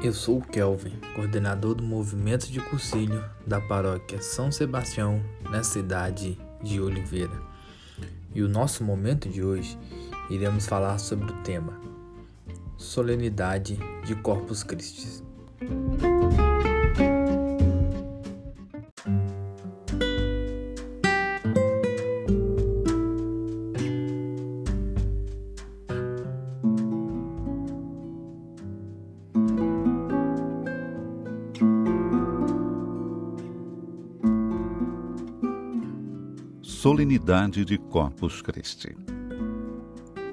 Eu sou o Kelvin, coordenador do movimento de cursilho da paróquia São Sebastião, na cidade de Oliveira. E o nosso momento de hoje iremos falar sobre o tema Solenidade de Corpus Christi. Solenidade de Corpus Christi.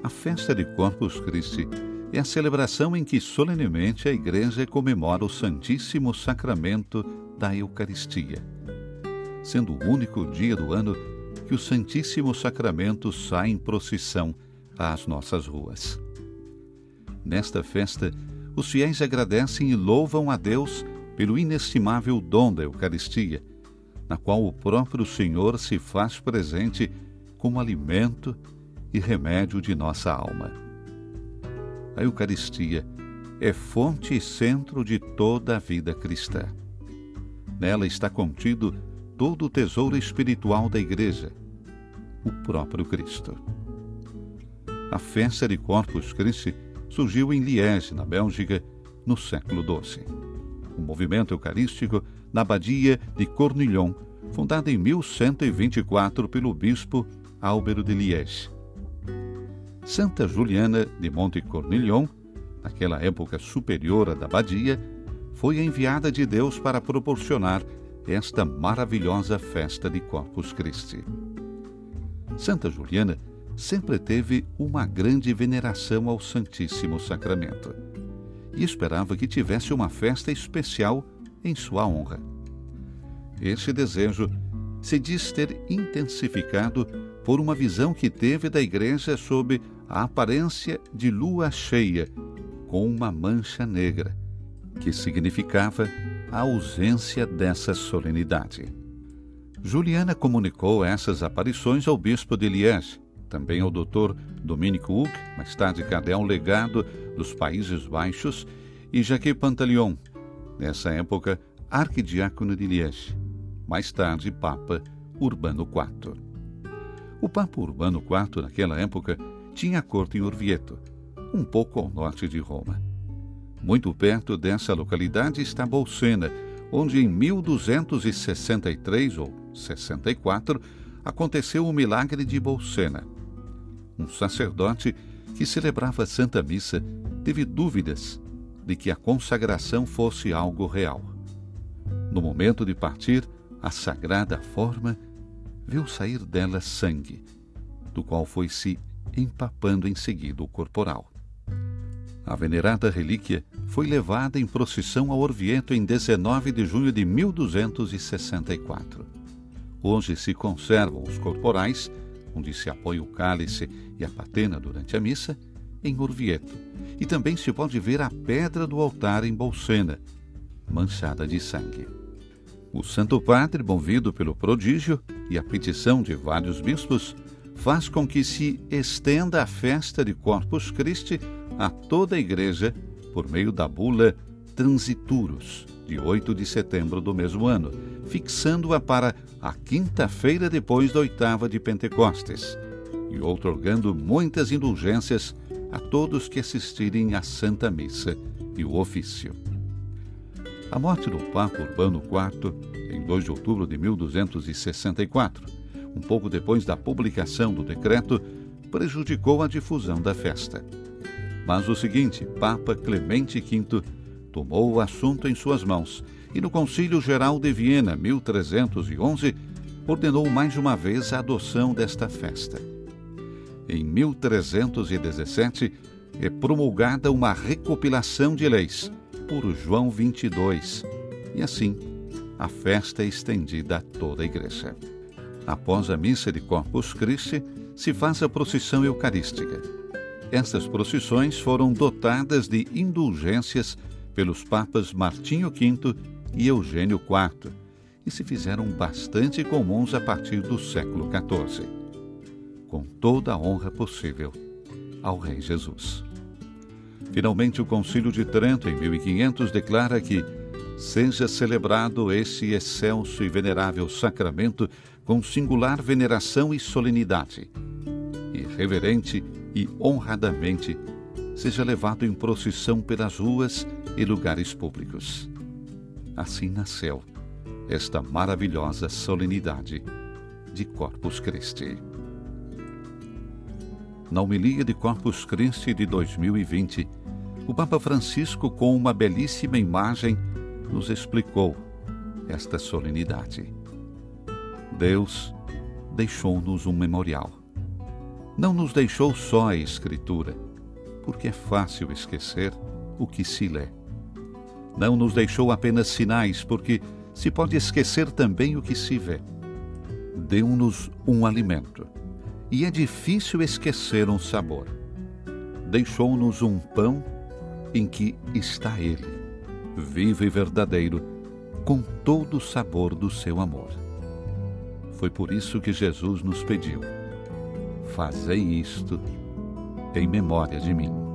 A festa de Corpus Christi é a celebração em que solenemente a Igreja comemora o Santíssimo Sacramento da Eucaristia, sendo o único dia do ano que o Santíssimo Sacramento sai em procissão às nossas ruas. Nesta festa, os fiéis agradecem e louvam a Deus pelo inestimável dom da Eucaristia na qual o próprio Senhor se faz presente como alimento e remédio de nossa alma. A Eucaristia é fonte e centro de toda a vida cristã. Nela está contido todo o tesouro espiritual da Igreja, o próprio Cristo. A festa de Corpus Christi surgiu em Liege, na Bélgica, no século XII. O movimento eucarístico na abadia de Cornillon, fundada em 1124 pelo bispo Álvaro de Liège. Santa Juliana de Monte Cornillon, naquela época superiora da abadia, foi enviada de Deus para proporcionar esta maravilhosa festa de Corpus Christi. Santa Juliana sempre teve uma grande veneração ao Santíssimo Sacramento e esperava que tivesse uma festa especial em sua honra. Esse desejo se diz ter intensificado por uma visão que teve da igreja sob a aparência de lua cheia com uma mancha negra, que significava a ausência dessa solenidade. Juliana comunicou essas aparições ao bispo de Liège, também ao doutor Dominico Hug, mais tarde cardeal legado dos Países Baixos, e Jacques Pantaleon, nessa época arquidiácono de Liege, mais tarde Papa Urbano IV. O Papa Urbano IV, naquela época, tinha corte em Orvieto, um pouco ao norte de Roma. Muito perto dessa localidade está Bolsena, onde em 1263 ou 64 aconteceu o milagre de Bolsena. Um sacerdote que celebrava Santa Missa teve dúvidas de que a consagração fosse algo real. No momento de partir, a sagrada forma viu sair dela sangue, do qual foi se empapando em seguida o corporal. A venerada relíquia foi levada em procissão ao Orvieto em 19 de junho de 1264. Hoje se conservam os corporais, onde se apoia o cálice e a patena durante a missa, em Orvieto, e também se pode ver a pedra do altar em Bolsena, manchada de sangue. O Santo Padre, movido pelo prodígio e a petição de vários bispos, faz com que se estenda a festa de Corpus Christi a toda a Igreja por meio da bula Transiturus, de 8 de setembro do mesmo ano, fixando-a para a quinta-feira depois da oitava de Pentecostes, e outorgando muitas indulgências a todos que assistirem à Santa Missa e o ofício. A morte do Papa Urbano IV, em 2 de outubro de 1264, um pouco depois da publicação do decreto, prejudicou a difusão da festa. Mas o seguinte, Papa Clemente V tomou o assunto em suas mãos e no Concílio Geral de Viena, 1311, ordenou mais uma vez a adoção desta festa. Em 1317, é promulgada uma recopilação de leis por João 22, e assim a festa é estendida a toda a igreja. Após a missa de Corpus Christi, se faz a procissão eucarística. Estas procissões foram dotadas de indulgências pelos papas Martinho V e Eugênio IV e se fizeram bastante comuns a partir do século XIV, com toda a honra possível ao Rei Jesus. Finalmente, o Concílio de Trento, em 1500, declara que seja celebrado esse excelso e venerável sacramento com singular veneração e solenidade, e reverente e honradamente seja levado em procissão pelas ruas e lugares públicos. Assim nasceu esta maravilhosa solenidade de Corpus Christi. Na homilia de Corpus Christi de 2020, o Papa Francisco, com uma belíssima imagem, nos explicou esta solenidade. Deus deixou-nos um memorial. Não nos deixou só a Escritura, porque é fácil esquecer o que se lê. Não nos deixou apenas sinais, porque se pode esquecer também o que se vê. Deu-nos um alimento, e é difícil esquecer um sabor. Deixou-nos um pão em que está Ele, vivo e verdadeiro, com todo o sabor do seu amor. Foi por isso que Jesus nos pediu: Fazei isto em memória de mim.